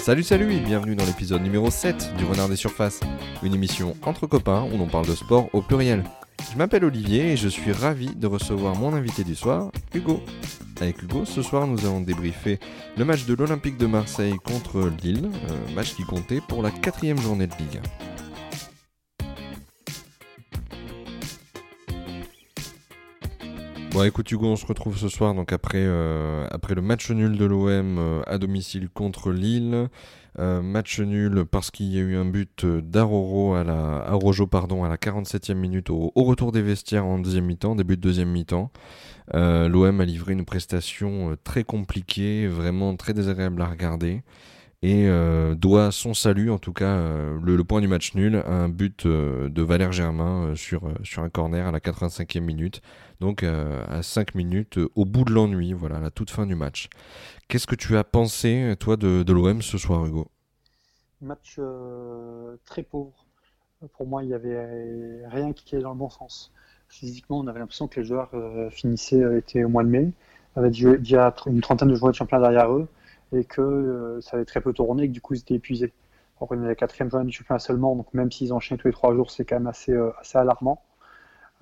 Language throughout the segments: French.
Salut salut et bienvenue dans l'épisode numéro 7 du Renard des Surfaces, une émission entre copains où l'on parle de sport au pluriel. Je m'appelle Olivier et je suis ravi de recevoir mon invité du soir, Hugo. Avec Hugo, ce soir nous allons débriefer le match de l'Olympique de Marseille contre Lille, match qui comptait pour la quatrième journée de Ligue Bon écoute Hugo, on se retrouve ce soir donc après, euh, après le match nul de l'OM euh, à domicile contre Lille. Euh, match nul parce qu'il y a eu un but d'Aroro à la Arojo pardon à la 47e minute au, retour des vestiaires en deuxième mi-temps, début de deuxième mi-temps. L'OM a livré une prestation très compliquée, vraiment très désagréable à regarder et doit son salut, en tout cas le, point du match nul, à un but de Valère Germain sur, sur un corner à la 85e minute donc euh, à 5 minutes euh, au bout de l'ennui, voilà, à la toute fin du match. Qu'est-ce que tu as pensé, toi, de, l'OM ce soir, Hugo? Match euh, très pauvre. Pour moi, il n'y avait rien qui allait dans le bon sens. Physiquement, on avait l'impression que les joueurs finissaient, étaient au mois de mai, avaient déjà une trentaine de joueurs de championnat derrière eux, et que ça avait très peu tourné, et que du coup, ils étaient épuisés. On est la quatrième journée du championnat seulement, donc même s'ils enchaînent tous les trois jours, c'est quand même assez, assez alarmant.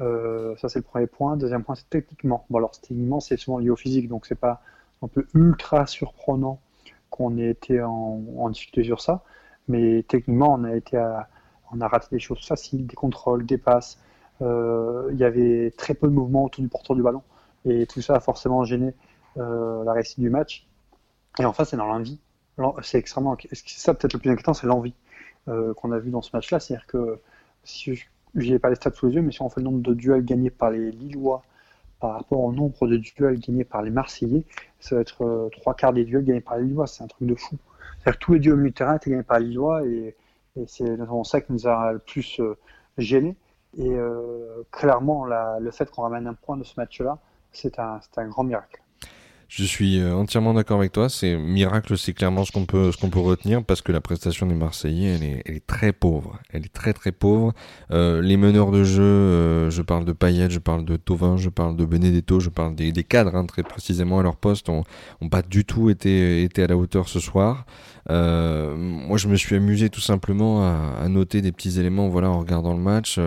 Euh, ça, c'est le premier point. Deuxième point, c'est techniquement. Bon, alors, techniquement, c'est souvent lié au physique, donc c'est pas un peu ultra surprenant qu'on ait été en, en, difficulté sur ça. Mais techniquement, on a, été on a raté des choses faciles, des contrôles, des passes. Euh, il y avait très peu de mouvement autour du porteur du ballon. Et tout ça a forcément gêné euh, la réussite du match. Et enfin, c'est dans l'envie. C'est extrêmement. C'est ça peut-être le plus inquiétant, c'est l'envie qu'on a vu dans ce match-là. C'est-à-dire que si je n'ai pas les stats sous les yeux, mais si on fait le nombre de duels gagnés par les Lillois par rapport au nombre de duels gagnés par les Marseillais, ça va être euh, trois quarts des duels gagnés par les Lillois. C'est un truc de fou. C'est-à-dire que tous les duels au milieu terrain étaient gagnés par les Lillois et, c'est notamment ça qui nous a le plus euh, gêné. Et euh, clairement, le fait qu'on ramène un point de ce match-là, c'est un grand miracle. Je suis euh, entièrement d'accord avec toi. C'est miracle, c'est clairement ce qu'on peut ce qu'on peut retenir parce que la prestation des Marseillais, elle est, elle est très pauvre. Elle est très très pauvre. Euh, les meneurs de jeu, euh, je parle de Payet, je parle de Tovin, je parle de Benedetto, je parle des, des cadres hein, très précisément à leur poste, ont, ont pas du tout été été à la hauteur ce soir. Euh, moi, je me suis amusé tout simplement à, à, noter des petits éléments, voilà, en regardant le match.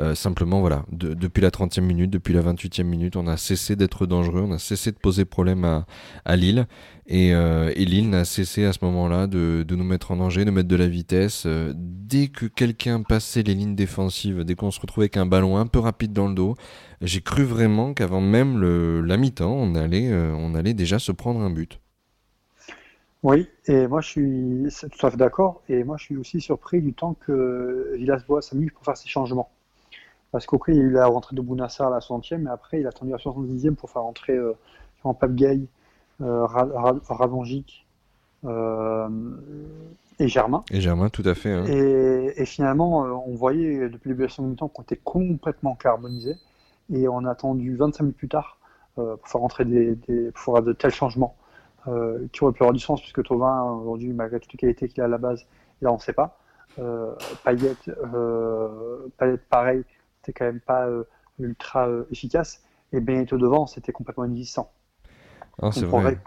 Euh, simplement, voilà, depuis la 30e minute, depuis la 28e minute, on a cessé d'être dangereux, on a cessé de poser problème à, Lille. Et, euh, et Lille n'a cessé à ce moment-là de, nous mettre en danger, de mettre de la vitesse. Euh, dès que quelqu'un passait les lignes défensives, dès qu'on se retrouvait avec un ballon un peu rapide dans le dos, j'ai cru vraiment qu'avant même le, la mi-temps, on allait, on allait déjà se prendre un but. Oui, et moi je suis tout à fait d'accord. Et moi je suis aussi surpris du temps que Villas-Boas a mis pour faire ses changements. Parce qu'après, il y a eu la rentrée de Bounassar à la 60e, mais après, il a attendu la 70e pour faire rentrer euh, Pape Gay, euh, euh, et Germain. Et Germain, tout à fait. Hein. Et, finalement, euh, on voyait depuis le début de la temps qu'on était complètement carbonisé. Et on a attendu 25 minutes plus tard pour faire rentrer des, pour faire de tels changements qui auraient pu avoir du sens, puisque Tovin, aujourd'hui, malgré toutes les qualités qu'il a à la base, là, on ne sait pas. Payet, Payet, pareil, c'était quand même pas euh, ultra euh, efficace. Et Benito devant, c'était complètement inexistant. Ah, vrai.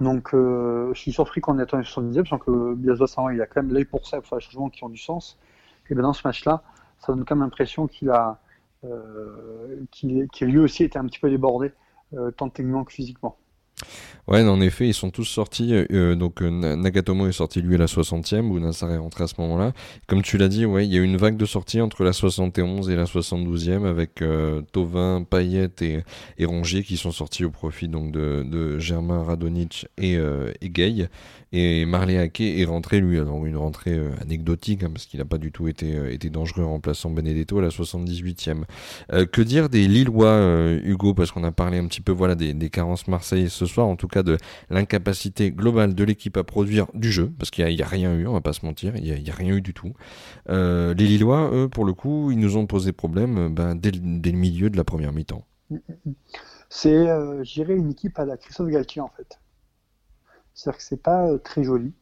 Donc, euh, je suis surpris qu'on ait attendu 70e, parce que Biazwa, il a quand même l'œil pour ça, pour faire des changements qui ont du sens. Et bien dans ce match-là, ça donne quand même l'impression qu'il a, qu'il, lui aussi été un petit peu débordé, tant techniquement que physiquement. Ouais, en effet, ils sont tous sortis. Euh, euh, donc euh, Nagatomo est sorti lui à la 60e, ou Nassar est rentré à ce moment-là. Comme tu l'as dit, ouais, il y a eu une vague de sorties entre la 71 et la 72e avec Tovin, Payet et, et, Rongier qui sont sortis au profit donc de, Germain Radonic et, et Gay. Et Marley est rentré lui, alors une rentrée anecdotique hein, parce qu'il n'a pas du tout été, été dangereux en remplaçant Benedetto à la 78e. que dire des Lillois, Hugo, parce qu'on a parlé un petit peu voilà des, des carences marseillaises ce soir, en tout cas de l'incapacité globale de l'équipe à produire du jeu, parce qu'il n'y a, rien eu, on va pas se mentir, il n'y a, rien eu du tout. Euh, les Lillois, eux, pour le coup, ils nous ont posé problème euh, ben, dès, le milieu de la première mi-temps. C'est, euh, j'irais, une équipe à la Christophe Galtier, en fait. C'est-à-dire que c'est pas très joli.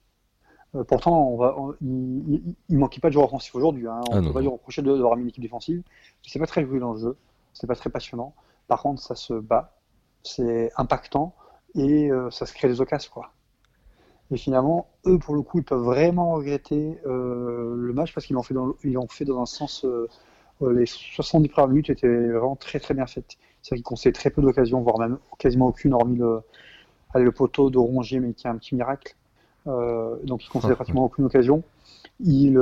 pourtant, on va, il, ne manquait pas de joueurs offensifs aujourd'hui. Hein. On ne ah peut pas lui reprocher d'avoir mis une équipe défensive. C'est pas très joli dans le jeu. C'est pas très passionnant. Par contre, ça se bat. C'est impactant et euh, ça se crée des occasions quoi. Et finalement, eux, pour le coup, ils peuvent vraiment regretter le match parce qu'ils l'ont fait, dans, fait dans un sens. les 70 premières minutes étaient vraiment très très bien faites. C'est-à-dire qu'ils concèdent très peu d'occasions, voire même quasiment aucune, hormis le, le poteau de Rongier, mais qui est un petit miracle. donc ils concèdent pratiquement aucune occasion. Ils,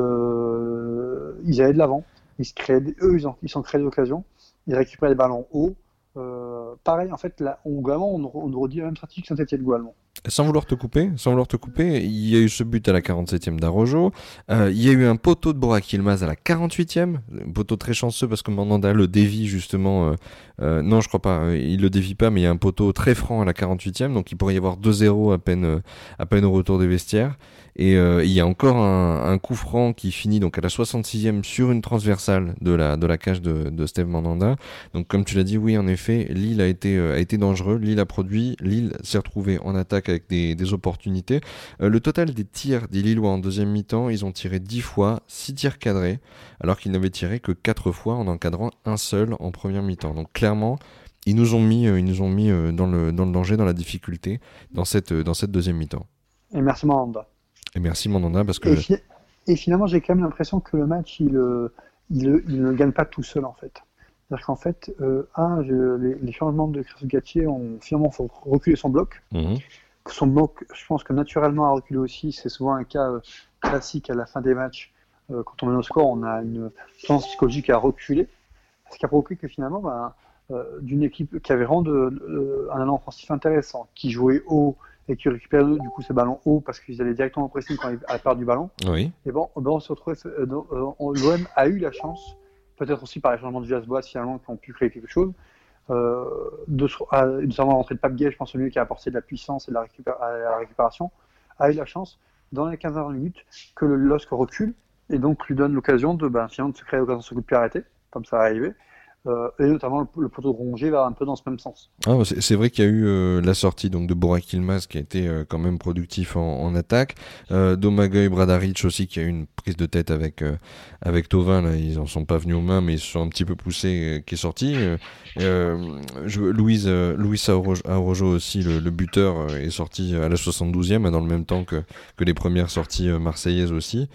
ils allaient de l'avant. Ils se créaient, eux, ils, ils sont créés d'occasions. Ils récupèrent les ballons haut. Euh, pareil, en fait, là, on, on, on redit la même stratégie que Saint-Etienne globalement. Sans vouloir te couper, sans vouloir te couper, il y a eu ce but à la 47e d'Arojo. Euh, il y a eu un poteau de Borak Ilmaz à la 48e. Un poteau très chanceux parce que Mandanda le dévie justement. Euh, euh, non, je crois pas. Il le dévie pas, mais il y a un poteau très franc à la 48e. Donc il pourrait y avoir 2-0 à peine, à peine au retour des vestiaires. Et il y a encore un, coup franc qui finit donc à la 66e sur une transversale de la, de la cage de, Steve Mandanda. Donc comme tu l'as dit, oui, en effet, Lille a été, a été dangereux. Lille a produit. Lille s'est retrouvé en attaque avec des, opportunités. Euh, le total des tirs des Lillois en deuxième mi-temps, ils ont tiré 10 fois, 6 tirs cadrés, alors qu'ils n'avaient tiré que 4 fois en encadrant un seul en première mi-temps. Donc clairement, ils nous ont mis, euh, ils nous ont mis euh, dans, le, dans le danger, dans la difficulté, dans cette, dans cette deuxième mi-temps. Et merci Mandanda. Et merci Mandanda parce que... Et, finalement, j'ai quand même l'impression que le match, il, il, ne gagne pas tout seul en fait. C'est-à-dire qu'en fait, un, les, changements de Chris Gatier ont finalement fait reculer son bloc. Mhm son bloc, je pense que naturellement a reculé aussi. C'est souvent un cas euh, classique à la fin des matchs. Euh, quand on met au score, on a une tendance psychologique à reculer. Ce qui a provoqué que finalement, bah, euh, d'une équipe qui avait de, un allant offensif intéressant, qui jouait haut et qui récupérait du coup ces ballons haut parce qu'ils allaient directement au pressing quand à la part du ballon. Oui. Et bon, ben on se retrouvait. L'OM a eu la chance, peut-être aussi par les changements de Villas-Boas finalement, qui ont pu créer quelque chose, euh, de, à, notamment l'entrée de Pape Gay, je pense mieux qui a apporté de la puissance et de la, la récupération, a eu la chance, dans les 15 minutes, que le LOSC recule et donc lui donne l'occasion de, ben, finalement, de se créer l'occasion de se coup de comme ça va arriver. Euh, et notamment le, poteau de Rongier va un peu dans ce même sens. Ah, c'est vrai qu'il y a eu euh, la sortie donc de Borak Ilmaz qui a été euh, quand même productif en, en attaque, euh, Domagoj Bradaric aussi qui a eu une prise de tête avec euh, avec Tovin là, ils en sont pas venus aux mains mais ils se sont un petit peu poussés qui est sorti. Je, Louise Louis Arojo aussi le, le, buteur est sorti à la 72e dans le même temps que que les premières sorties marseillaises aussi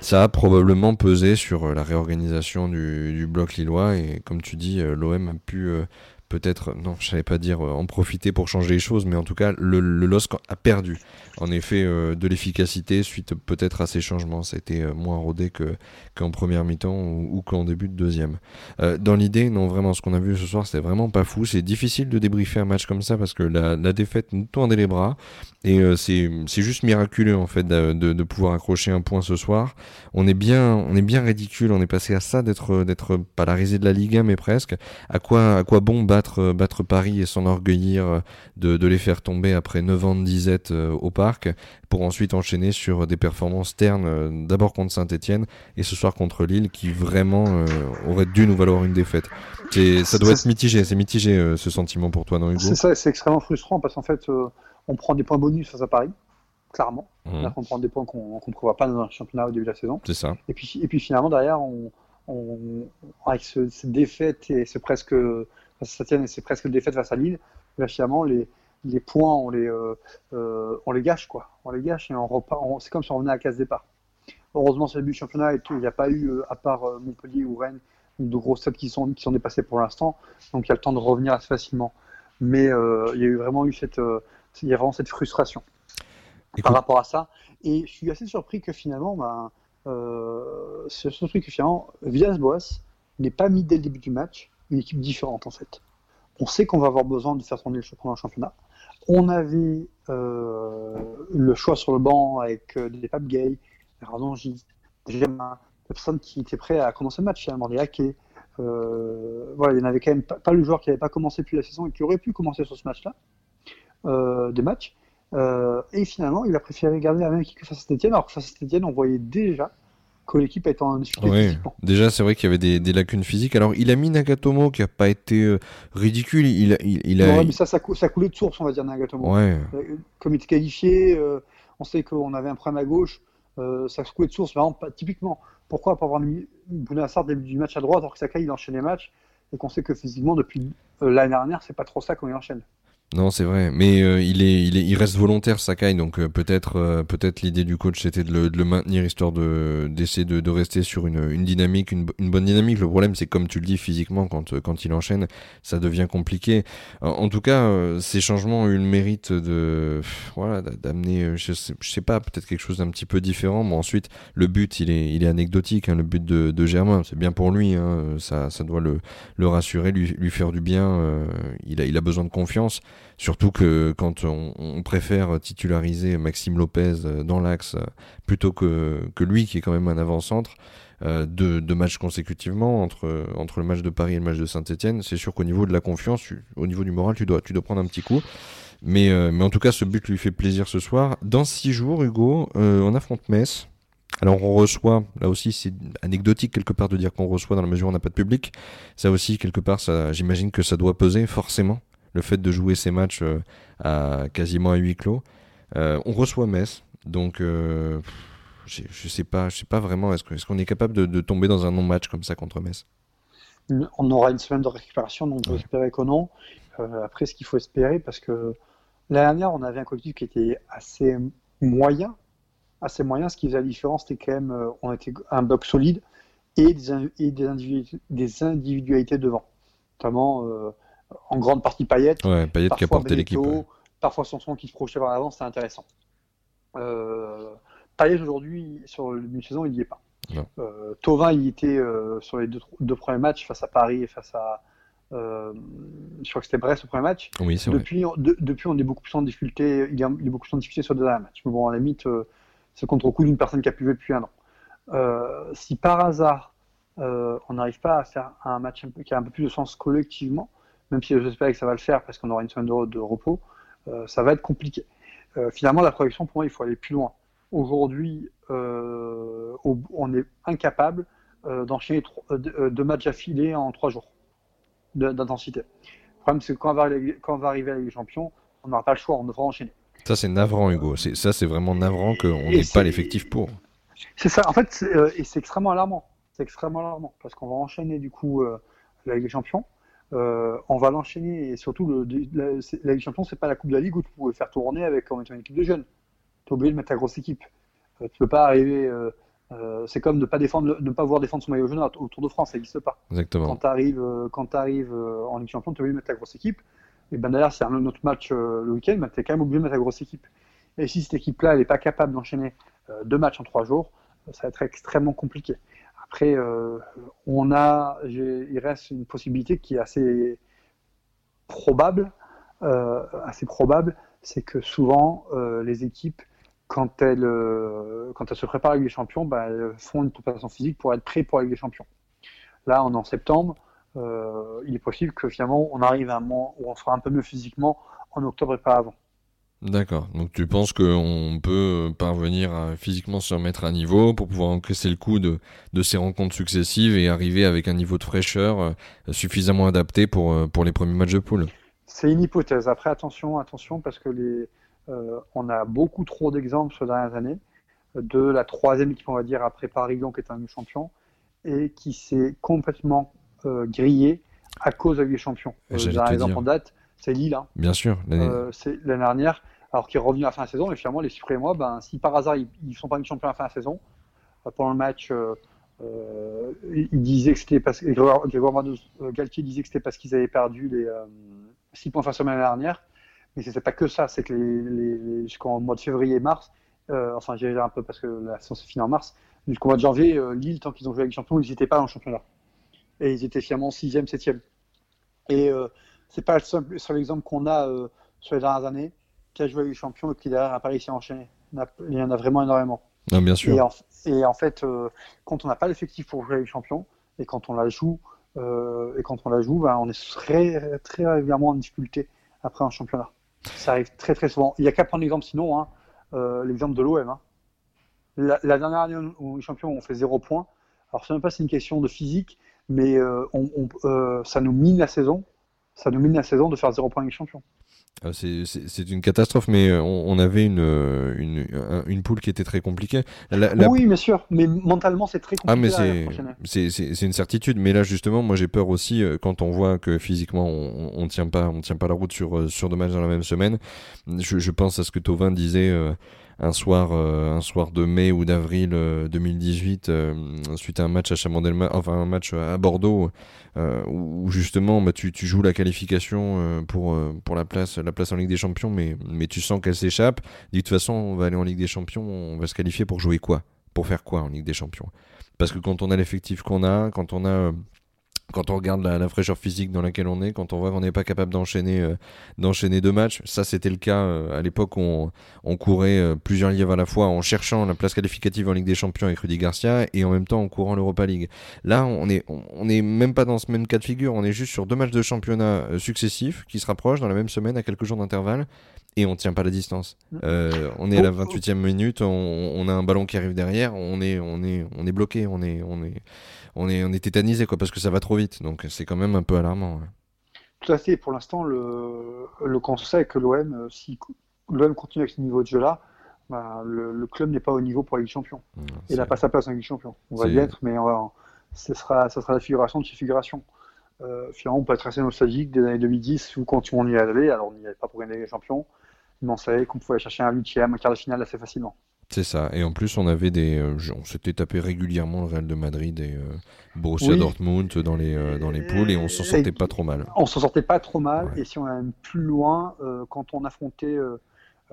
ça a probablement pesé sur euh, la réorganisation du, bloc lillois et comme tu dis, euh, l'OM a pu euh, peut-être, non, je savais pas dire en profiter pour changer les choses, mais en tout cas, le, le LOSC a perdu en effet de l'efficacité suite peut-être à ces changements. Ça a été moins rodé que qu'en première mi-temps ou, qu'en début de deuxième. dans l'idée, non, vraiment, ce qu'on a vu ce soir, c'était vraiment pas fou. C'est difficile de débriefer un match comme ça parce que la, la défaite nous tendait les bras. Et euh, c'est juste miraculeux en fait de, de, pouvoir accrocher un point ce soir. On est bien on est bien ridicule. On est passé à ça d'être d'être pas la risée de la Ligue 1 mais presque. À quoi à quoi bon battre battre Paris et s'enorgueillir de, de les faire tomber après 9 ans de disette euh, au parc pour ensuite enchaîner sur des performances ternes euh, d'abord contre Saint-Etienne et ce soir contre Lille qui vraiment aurait dû nous valoir une défaite. Ça doit être mitigé, c'est mitigé ce sentiment pour toi, non Hugo? C'est ça, c'est extrêmement frustrant parce qu'en fait on prend des points bonus face à Paris, clairement. Mmh. On prend des points qu'on ne prévoit pas dans un championnat au début de la saison. C'est ça. Et puis, et puis finalement, derrière, on, avec ce, cette défaite et c'est presque, ça tient, c'est presque défaite face à Lille, là, finalement, les, les points, on les, euh, euh, on les gâche, quoi. On les gâche et on repart. c'est comme si on revenait à la case départ. Heureusement, c'est le début du championnat et il n'y a pas eu, euh, à part Montpellier ou Rennes, de gros stades qui sont, qui sont dépassés pour l'instant. Donc il y a le temps de revenir assez facilement. Mais il y a eu vraiment eu cette, il y a vraiment cette frustration par rapport à ça. Et je suis assez surpris que finalement, ben, euh, c'est surpris que finalement, Villas-Boas n'ait pas mis dès le début du match une équipe différente en fait. On sait qu'on va avoir besoin de faire tourner le championnat. championnat. On avait euh, le choix sur le banc avec euh, des Pape Gay, Radonji, des personnes qui étaient prêtes à commencer le match, finalement, des hackers. Euh, voilà, il n'y en avait quand même pas, le joueur qui n'avait pas commencé depuis la saison et qui aurait pu commencer sur ce match-là euh, des matchs. Et finalement, il a préféré garder la même équipe que face à Saint-Etienne, alors que face à Saint-Etienne, on voyait déjà que l'équipe était en difficulté Déjà, c'est vrai qu'il y avait des, des, lacunes physiques. Alors, il a mis Nagatomo qui a pas été euh, ridicule. Il, il, il a... Ouais, mais ça, ça, ça, coulait de source, on va dire, Nagatomo. Ouais. Comme il était qualifié, on sait qu'on avait un problème à gauche. ça coulait de source, pas, typiquement. Pourquoi pas avoir mis Bounassar début du match à droite alors que Sakai il enchaîne les matchs et qu'on sait que physiquement depuis l'année dernière c'est pas trop ça qu'on enchaîne? Non, c'est vrai, mais euh, il est, il est, il reste volontaire Sakai, donc euh, peut-être, euh, peut-être l'idée du coach c'était de le, de le, maintenir histoire de d'essayer de, de, rester sur une, une dynamique, une, une, bonne dynamique. Le problème, c'est comme tu le dis physiquement, quand quand il enchaîne, ça devient compliqué. En, tout cas, ces changements ont eu le mérite de, voilà, d'amener, je sais, je sais pas, peut-être quelque chose d'un petit peu différent. Mais ensuite, le but, il est, il est anecdotique. Hein, le but de, de Germain, c'est bien pour lui. Hein, ça, ça doit le, le rassurer, lui, lui faire du bien. il a, il a besoin de confiance. Surtout que quand on, préfère titulariser Maxime Lopez euh, dans l'axe euh, plutôt que, que lui qui est quand même un avant-centre, euh, deux, matchs consécutivement entre, entre le match de Paris et le match de Saint-Etienne, c'est sûr qu'au niveau de la confiance, au niveau du moral, tu dois, tu dois prendre un petit coup. Mais, mais en tout cas, ce but lui fait plaisir ce soir. Dans six jours, Hugo, on affronte Metz. Alors on reçoit, là aussi c'est anecdotique quelque part de dire qu'on reçoit dans la mesure où on n'a pas de public. Ça aussi quelque part, j'imagine que ça doit peser forcément le fait de jouer ces matchs euh, à quasiment à huis clos. Euh, on reçoit Metz, donc euh, je sais pas, je sais pas vraiment. Est-ce qu'on est, capable de, tomber dans un non-match comme ça contre Metz? On aura une semaine de récupération, donc on peut espérer que non. après, ce qu'il faut espérer, parce que l'année dernière, on avait un collectif qui était assez moyen, assez moyen. Ce qui faisait la différence, c'était quand même, on était un bloc solide et des, et des, individualités, des individualités devant, notamment en grande partie Payet. Ouais, Payet qui a porté l'équipe. Parfois Sanson qui se projetait vers l'avant, c'est intéressant. Euh, Payet aujourd'hui, sur le saison, il n'y est pas. Euh, Tovin, il était euh, sur les deux, deux, premiers matchs face à Paris et face à. Euh, je crois que c'était Brest au premier match. Oui, depuis, on, depuis, on est beaucoup plus en difficulté. Il y a, il beaucoup plus en difficulté sur le deuxième match. Mais bon, à la limite, c'est contre coup d'une personne qui a pu jouer depuis un an. si par hasard, on n'arrive pas à faire un match qui a un peu plus de sens collectivement, même si j'espère que ça va le faire parce qu'on aura une semaine de, de repos, euh, ça va être compliqué. Euh, finalement, la projection, pour moi, il faut aller plus loin. Aujourd'hui, euh, on est incapable d'enchaîner deux matchs affilés en trois jours d'intensité. Le problème, c'est que quand on, va, quand on va arriver à la Ligue des Champions, on n'aura pas le choix, on devra enchaîner. Ça, c'est navrant, Hugo. Ça, c'est vraiment navrant qu'on n'ait pas l'effectif pour. C'est ça. En fait, et c'est extrêmement alarmant. C'est extrêmement alarmant parce qu'on va enchaîner du coup la Ligue des Champions. Euh, on va l'enchaîner et surtout le, la, la, Ligue Champions, c'est pas la Coupe de la Ligue où tu pouvais faire tourner avec en étant une équipe de jeunes. Tu es obligé de mettre ta grosse équipe. Euh, tu peux pas arriver. Euh, euh, c'est comme ne pas défendre, ne pas voir défendre son maillot jaune au Tour de France, ça n'existe pas. Exactement. Quand tu arrives, quand arrives en Ligue Champions, tu es obligé de mettre ta grosse équipe. Et ben d'ailleurs, c'est un autre match le week-end, ben, tu es quand même obligé de mettre ta grosse équipe. Et si cette équipe-là, elle n'est pas capable d'enchaîner deux matchs en trois jours, ça va être extrêmement compliqué. Après, euh, on a, il reste une possibilité qui est assez probable, euh, assez probable, c'est que souvent euh, les équipes, quand elles, quand elles se préparent avec les champions, bah, elles font une préparation physique pour être prêt pour avec les champions. Là, en septembre, il est possible que finalement on arrive à un moment où on sera un peu mieux physiquement en octobre et pas avant. D'accord. Donc tu penses qu'on peut parvenir à physiquement se remettre à niveau pour pouvoir encaisser le coup de, de ces rencontres successives et arriver avec un niveau de fraîcheur euh, suffisamment adapté pour, euh, pour les premiers matchs de poule? C'est une hypothèse. Après, attention, attention, parce que les, euh, on a beaucoup trop d'exemples les dernières années de la troisième équipe, on va dire, après Paris-Lyon qui est un champion et qui s'est complètement grillé à cause des champions. J'ai exemple en date, c'est Lille. Hein. Bien sûr. Euh, c'est l'année dernière, alors qu'il est revenu à la fin de saison. Et finalement, les mois, ben, si par hasard ils ne sont pas champions à la fin de la saison, euh, pendant le match, euh, euh il disait que c'était parce que Grégoire Galtier disait que c'était parce qu'ils avaient perdu les six points face à l'année dernière. Mais c'était pas que ça, c'est que les, les, jusqu'en mois de février et mars, enfin j'ai un peu parce que la saison s'est finie en mars, jusqu'au mois de janvier, Lille, tant qu'ils ont joué avec les champions, ils n'étaient pas dans le championnat. Et ils étaient finalement sixième, septième. Et c'est pas le seul, exemple qu'on a euh, sur les dernières années qui a joué avec les champions et qui derrière a pas réussi à enchaîner. Il y en a vraiment énormément. Non, bien sûr. Et en, fait, euh, quand on n'a pas l'effectif pour jouer avec les champions et quand on la joue, euh, et quand on la joue, ben, on est très, très régulièrement en difficulté après un championnat. Ça arrive très très souvent. Il n'y a qu'à prendre l'exemple sinon, hein, l'exemple de l'OM. Hein. La, dernière année où les champions ont fait zéro point, alors ce n'est même pas c'est une question de physique, mais on, ça nous mine la saison ça nous mine la saison de faire 0 points avec champion. Ah, c'est une catastrophe, mais euh, on, avait une, euh, une, une, poule qui était très compliquée. Oui, bien sûr, mais mentalement c'est très compliqué. Ah, mais c'est une certitude. Mais là, justement, moi j'ai peur aussi euh, quand on voit que physiquement on, on tient pas, on tient pas la route sur, sur deux matchs dans la même semaine. Je, je pense à ce que Tovin disait un soir, euh, un soir de mai ou d'avril 2018, euh, euh, suite à un match à Chamandelma, enfin un match à Bordeaux, où justement bah, tu, tu joues la qualification pour, pour la place, la place en Ligue des Champions, mais, mais tu sens qu'elle s'échappe. de toute façon, on va aller en Ligue des Champions, on va se qualifier pour jouer quoi? Pour faire quoi en Ligue des Champions? Parce que quand on a l'effectif qu'on a, quand on a quand on regarde la, fraîcheur physique dans laquelle on est, quand on voit qu'on n'est pas capable d'enchaîner euh, d'enchaîner deux matchs, ça c'était le cas euh, à l'époque où on, on courait euh, plusieurs lièvres à la fois en cherchant la place qualificative en Ligue des Champions avec Rudy Garcia et en même temps en courant l'Europa League. Là, on est on est même pas dans ce même cas de figure, on est juste sur deux matchs de championnat successifs qui se rapprochent dans la même semaine à quelques jours d'intervalle et on tient pas la distance. Mm. on est à la 28e minute, on, on, a un ballon qui arrive derrière, on est on est on est bloqué, on est on est on est, on est tétanisé quoi, parce que ça va trop vite. Donc c'est quand même un peu alarmant. Tout à fait. Pour l'instant, le, le constat est que l'OM, euh, si l'OM continue avec ce niveau de jeu-là, bah, le, club n'est pas au niveau pour la Ligue des Champions. il n'a pas sa place en Ligue des Champions. On va y être, mais ce sera, ça sera la figuration de ces figurations. Euh, finalement, on peut être assez nostalgique des années 2010 où quand on y allait, alors on n'y allait pas pour gagner les champions, mais on savait qu'on pouvait chercher un huitième, un quart de finale assez facilement. C'est ça. Et en plus, on avait des, euh, on s'était tapé régulièrement le Real de Madrid et euh, Borussia Dortmund dans les euh, dans les poules et on s'en sortait pas trop mal. On s'en sortait pas trop mal. Et si on allait plus loin, quand on affrontait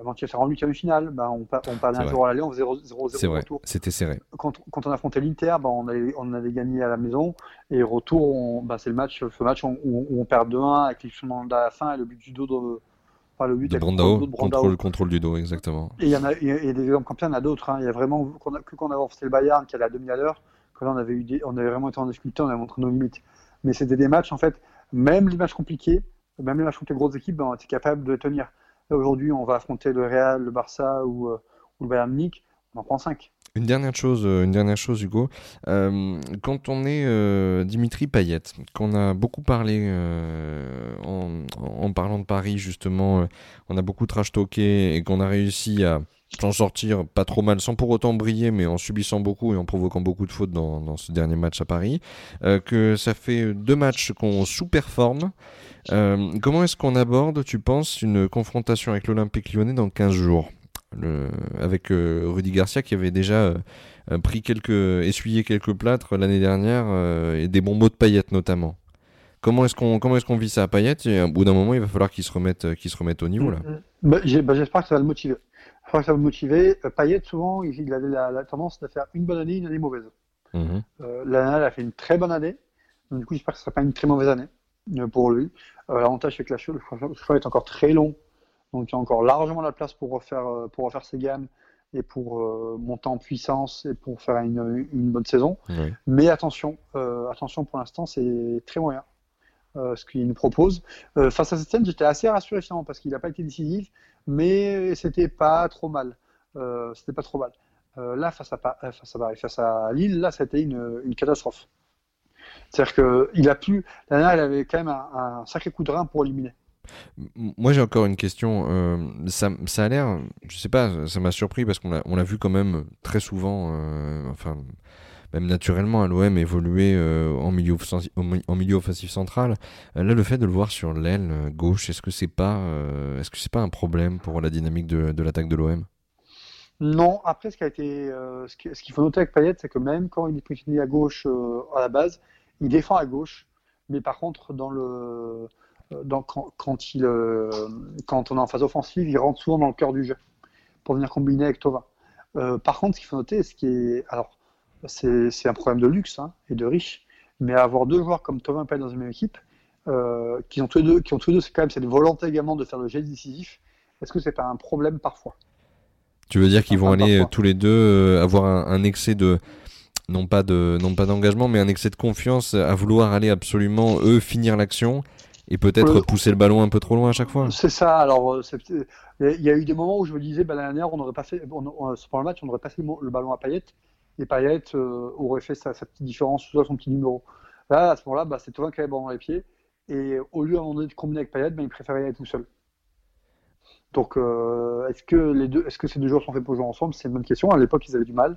Manchester en huitième finale, bah, on, on parlait un jour à l'aller, on faisait 0-0 retour. C'était serré. Quand, quand on affrontait l'Inter, bah, on, avait, on avait gagné à la maison et retour, bah, c'est le match, ce match où, on perd 2-1 avec l'expulsion de la fin et le but du dos de le but de Brandao, contrôle, contrôle du dos, exactement. Et il y en a, a des exemples comme ça, il y en a d'autres. Hein. Il y a vraiment, que quand on avait fait le Bayern, qui allait à demi à l'heure, que là on avait, eu on avait vraiment été en difficulté, on avait montré nos limites. Mais c'était des matchs, en fait, même les matchs compliqués, même les matchs contre les grosses équipes, ben, on était capable de tenir. Aujourd'hui, on va affronter le Real, le Barça ou, euh, ou le Bayern Munich, on en prend 5. Une dernière chose, euh, une dernière chose, Hugo. Euh, quand on est euh, Dimitri Payet, qu'on a beaucoup parlé en, parlant de Paris justement, on a beaucoup trash talké et qu'on a réussi à s'en sortir pas trop mal, sans pour autant briller, mais en subissant beaucoup et en provoquant beaucoup de fautes dans, ce dernier match à Paris, que ça fait deux matchs qu'on sous-performe. comment est-ce qu'on aborde, tu penses, une confrontation avec l'Olympique lyonnais dans 15 jours? Le, avec euh, Rudy Garcia qui avait déjà euh, pris quelques, essuyé quelques plâtres l'année dernière euh, et des bons mots de paillettes notamment. Comment est-ce qu'on comment est-ce qu'on vit ça à Payet et au bout d'un moment il va falloir qu'il se remette qu'il se remette au niveau là. Bah, bah, j'espère que ça va le motiver. que ça va le motiver. Payet souvent il, avait la, tendance de faire une bonne année une année mauvaise. Mmh. L'année a fait une très bonne année. Donc, du coup j'espère que ce sera pas une très mauvaise année pour lui. L'avantage c'est que la chose, le est encore très long donc il y a encore largement la place pour refaire, euh, pour refaire ses gammes et pour euh, monter en puissance et pour faire une, bonne saison. Mais attention, euh, attention pour l'instant, c'est très moyen. ce qu'il nous propose. face à cette scène, j'étais assez rassuré finalement parce qu'il n'a pas été décisif, mais c'était pas trop mal. c'était pas trop mal. là, face à, face à Paris, face à Lille, là, c'était une, une catastrophe. C'est-à-dire qu'il a pu. La dernière, il avait quand même un, un, sacré coup de rein pour éliminer. Moi, j'ai encore une question. Euh, ça, ça, a l'air, je sais pas, ça m'a surpris parce qu'on l'a, vu quand même très souvent, euh, enfin, même naturellement à l'OM évoluer euh, en, milieu en milieu offensif central. là, le fait de le voir sur l'aile gauche, est-ce que c'est pas, est-ce que c'est pas un problème pour la dynamique de, de l'attaque de l'OM Non. Après, ce qui a été, ce, qu'il faut noter avec Payet, c'est que même quand il est positionné à gauche à la base, il défend à gauche, mais par contre dans le euh, quand, il, euh, quand on est en phase offensive, il rentre souvent dans le cœur du jeu pour venir combiner avec Tova. Euh, par contre, ce qu'il faut noter, ce qui est, alors, c'est un problème de luxe hein, et de riche, mais avoir deux joueurs comme Tova et Payet dans une même équipe, qui ont tous les deux, qui ont tous les deux quand même cette volonté également de faire le geste décisif, est-ce que c'est pas un problème parfois? Tu veux dire qu'ils vont aller tous les deux avoir un, excès de non pas de non pas d'engagement, mais un excès de confiance à vouloir aller absolument eux finir l'action et peut-être pousser le ballon un peu trop loin à chaque fois. C'est ça. Alors, euh, il y a eu des moments où je me disais, bah, l'année dernière, on aurait passé, on, le match, on aurait passé le ballon à Payet et Payet euh, aurait fait sa, petite différence, soit son petit numéro. Là, à ce moment-là, bah, c'est Tovin qui avait le ballon dans les pieds et au lieu à un moment donné de combiner avec Payet, bah, il préférait y aller tout seul. Donc, est-ce que les deux, est-ce que ces deux joueurs sont faits pour jouer ensemble? C'est une bonne question. À l'époque, ils avaient du mal.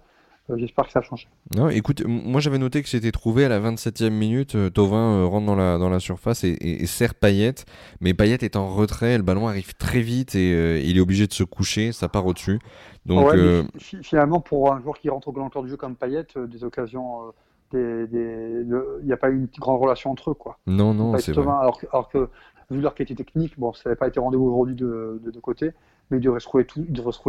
Euh, j'espère que ça a changé. Non, écoute, moi j'avais noté que c'était trouvé à la 27e minute. Euh, Tovin euh, rentre dans la, dans la surface et, et, sert Payet. Mais Payet est en retrait, le ballon arrive très vite et il est obligé de se coucher, ça part au-dessus. Donc, finalement, pour un joueur qui rentre au grand du jeu comme Payet, des occasions. il n'y a pas eu une grande relation entre eux. Quoi. Non, non, c'est vrai. Alors, alors, que, vu leur qualité technique, bon, ça n'avait pas été rendez-vous aujourd'hui de deux côtés mais il devrait se trouver tout,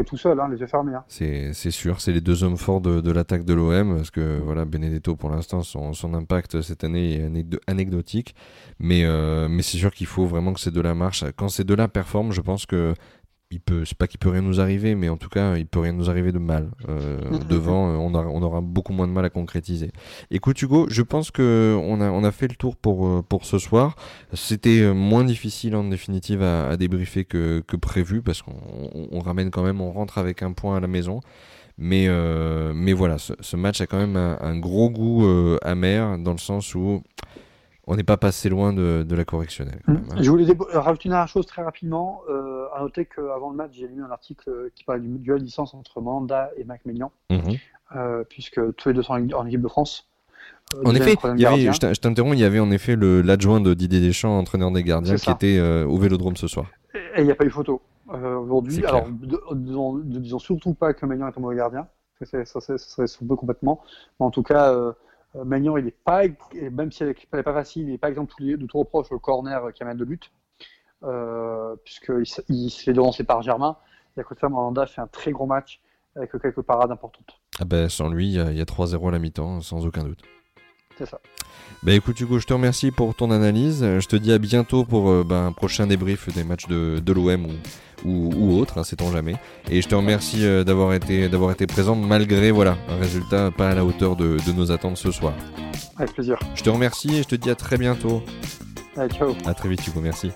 tout seul, hein, les yeux fermés. Hein. C'est sûr, c'est les deux hommes forts de, de l'attaque de l'OM, parce que voilà, Benedetto, pour l'instant, son, son, impact cette année est anecdotique, mais, euh, mais c'est sûr qu'il faut vraiment que ces deux-là marchent. Quand ces deux-là performent, je pense que il peut, c'est pas qu'il peut rien nous arriver, mais en tout cas, il peut rien nous arriver de mal. Euh, devant, euh, on, on, aura beaucoup moins de mal à concrétiser. Écoute Hugo, je pense que on a, on a fait le tour pour, euh, pour ce soir. C'était moins difficile en définitive à, à débriefer que, que prévu, parce qu'on on, ramène quand même, on rentre avec un point à la maison. Mais, mais voilà, ce, ce, match a quand même un, un gros goût amer, dans le sens où on n'est pas passé loin de, la correctionnelle. Mmh. Hein. Je voulais rajouter une dernière chose très rapidement. Euh, à noter qu'avant le match, j'ai lu un article qui parlait du duel licence entre Manda et Mac Mélian, mmh. euh, puisque tous les deux sont en équipe de France. Euh, en effet, je t'interromps, il y avait en effet l'adjoint de Didier Deschamps, entraîneur des gardiens, qui était au Vélodrome ce soir. Et il n'y a pas eu photo aujourd'hui. Alors, ne disons surtout pas que Mélian est un mauvais gardien, ça, serait complètement. Mais en tout cas, euh, Magnan, il est pas, même si elle n'est pas facile, il n'est pas exemple de tout reproche au corner qui amène le but, euh, puisqu'il il se fait devancer par Germain. Et à côté de ça, Mandanda fait un très gros match avec quelques parades importantes. Ah ben, sans lui, il y a 3-0 à la mi-temps, sans aucun doute. C'est ça. Bah écoute Hugo, je te remercie pour ton analyse. Je te dis à bientôt pour euh, bah, un prochain débrief des matchs de, de l'OM ou, ou, ou, autre, hein, sait-on jamais. Et je te remercie euh, d'avoir été, été présent malgré voilà, un résultat pas à la hauteur de, de, nos attentes ce soir. Avec plaisir. Je te remercie et je te dis à très bientôt. Allez, ciao. À très vite Hugo, merci.